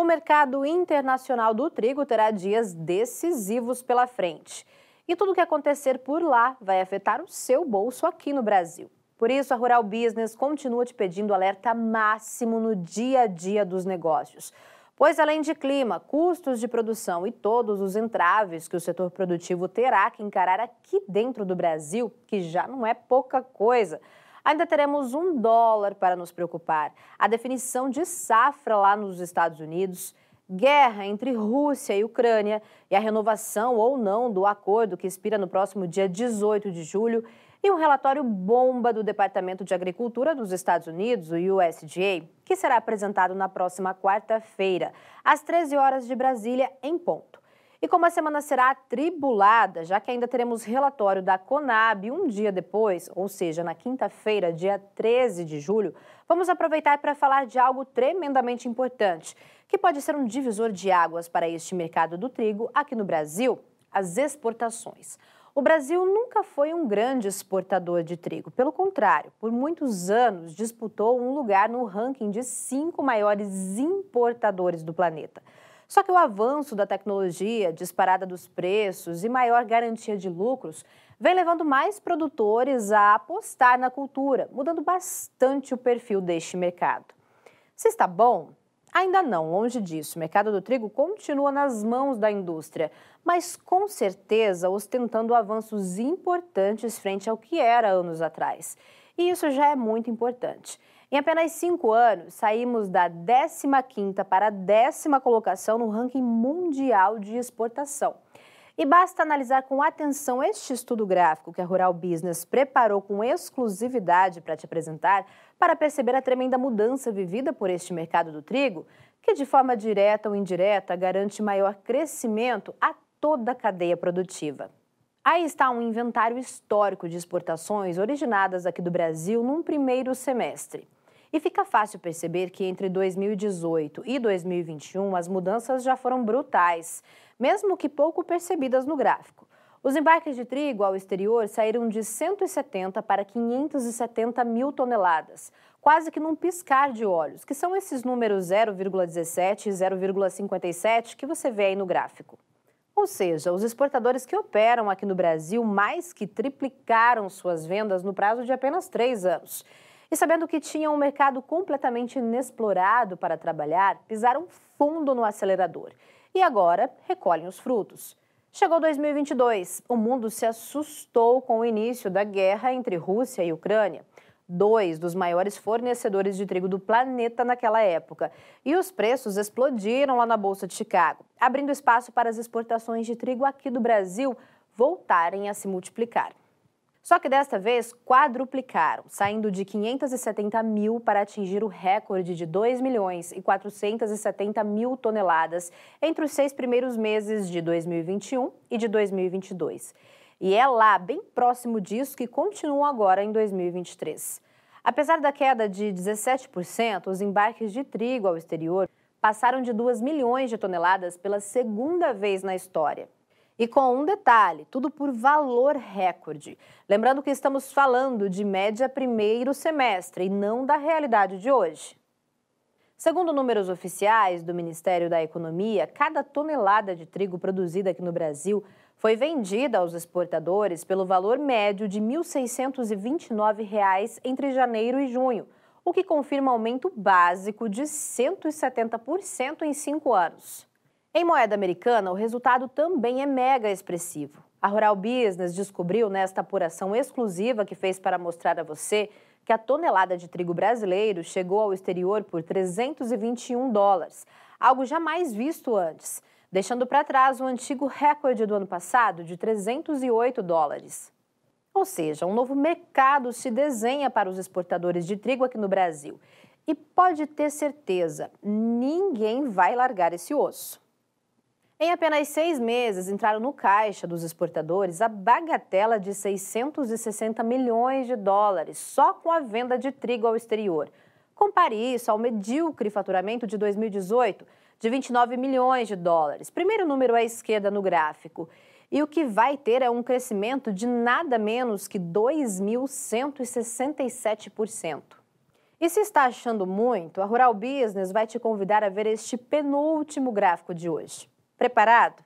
O mercado internacional do trigo terá dias decisivos pela frente. E tudo o que acontecer por lá vai afetar o seu bolso aqui no Brasil. Por isso, a Rural Business continua te pedindo alerta máximo no dia a dia dos negócios. Pois, além de clima, custos de produção e todos os entraves que o setor produtivo terá que encarar aqui dentro do Brasil, que já não é pouca coisa, Ainda teremos um dólar para nos preocupar, a definição de safra lá nos Estados Unidos, guerra entre Rússia e Ucrânia e a renovação ou não do acordo que expira no próximo dia 18 de julho e um relatório bomba do Departamento de Agricultura dos Estados Unidos, o USDA, que será apresentado na próxima quarta-feira, às 13 horas de Brasília, em ponto. E como a semana será atribulada, já que ainda teremos relatório da Conab um dia depois, ou seja, na quinta-feira, dia 13 de julho, vamos aproveitar para falar de algo tremendamente importante, que pode ser um divisor de águas para este mercado do trigo aqui no Brasil: as exportações. O Brasil nunca foi um grande exportador de trigo. Pelo contrário, por muitos anos disputou um lugar no ranking de cinco maiores importadores do planeta. Só que o avanço da tecnologia, disparada dos preços e maior garantia de lucros vem levando mais produtores a apostar na cultura, mudando bastante o perfil deste mercado. Se está bom? Ainda não, longe disso. O mercado do trigo continua nas mãos da indústria, mas com certeza ostentando avanços importantes frente ao que era anos atrás. E isso já é muito importante. Em apenas cinco anos, saímos da 15ª para a décima colocação no ranking mundial de exportação. E basta analisar com atenção este estudo gráfico que a Rural Business preparou com exclusividade para te apresentar, para perceber a tremenda mudança vivida por este mercado do trigo, que de forma direta ou indireta garante maior crescimento a toda a cadeia produtiva. Aí está um inventário histórico de exportações originadas aqui do Brasil num primeiro semestre. E fica fácil perceber que entre 2018 e 2021 as mudanças já foram brutais, mesmo que pouco percebidas no gráfico. Os embarques de trigo ao exterior saíram de 170 para 570 mil toneladas, quase que num piscar de olhos, que são esses números 0,17 e 0,57 que você vê aí no gráfico. Ou seja, os exportadores que operam aqui no Brasil mais que triplicaram suas vendas no prazo de apenas três anos. E sabendo que tinham um mercado completamente inexplorado para trabalhar, pisaram fundo no acelerador. E agora recolhem os frutos. Chegou 2022, o mundo se assustou com o início da guerra entre Rússia e Ucrânia, dois dos maiores fornecedores de trigo do planeta naquela época. E os preços explodiram lá na Bolsa de Chicago, abrindo espaço para as exportações de trigo aqui do Brasil voltarem a se multiplicar. Só que desta vez quadruplicaram, saindo de 570 mil para atingir o recorde de 2 milhões e 470 mil toneladas entre os seis primeiros meses de 2021 e de 2022. E é lá, bem próximo disso, que continua agora em 2023. Apesar da queda de 17%, os embarques de trigo ao exterior passaram de 2 milhões de toneladas pela segunda vez na história. E com um detalhe, tudo por valor recorde. Lembrando que estamos falando de média primeiro semestre e não da realidade de hoje. Segundo números oficiais do Ministério da Economia, cada tonelada de trigo produzida aqui no Brasil foi vendida aos exportadores pelo valor médio de R$ 1.629 entre janeiro e junho, o que confirma aumento básico de 170% em cinco anos. Em moeda americana, o resultado também é mega expressivo. A Rural Business descobriu nesta apuração exclusiva que fez para mostrar a você que a tonelada de trigo brasileiro chegou ao exterior por 321 dólares, algo jamais visto antes, deixando para trás o antigo recorde do ano passado de 308 dólares. Ou seja, um novo mercado se desenha para os exportadores de trigo aqui no Brasil. E pode ter certeza, ninguém vai largar esse osso. Em apenas seis meses, entraram no caixa dos exportadores a bagatela de 660 milhões de dólares, só com a venda de trigo ao exterior. Compare isso ao medíocre faturamento de 2018, de 29 milhões de dólares. Primeiro número à esquerda no gráfico. E o que vai ter é um crescimento de nada menos que 2.167%. E se está achando muito, a Rural Business vai te convidar a ver este penúltimo gráfico de hoje. Preparado?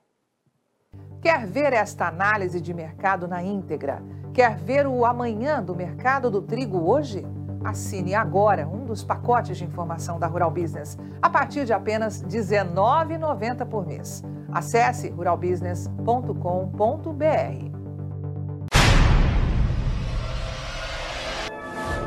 Quer ver esta análise de mercado na íntegra? Quer ver o amanhã do mercado do trigo hoje? Assine agora um dos pacotes de informação da Rural Business a partir de apenas R$ 19,90 por mês. Acesse ruralbusiness.com.br.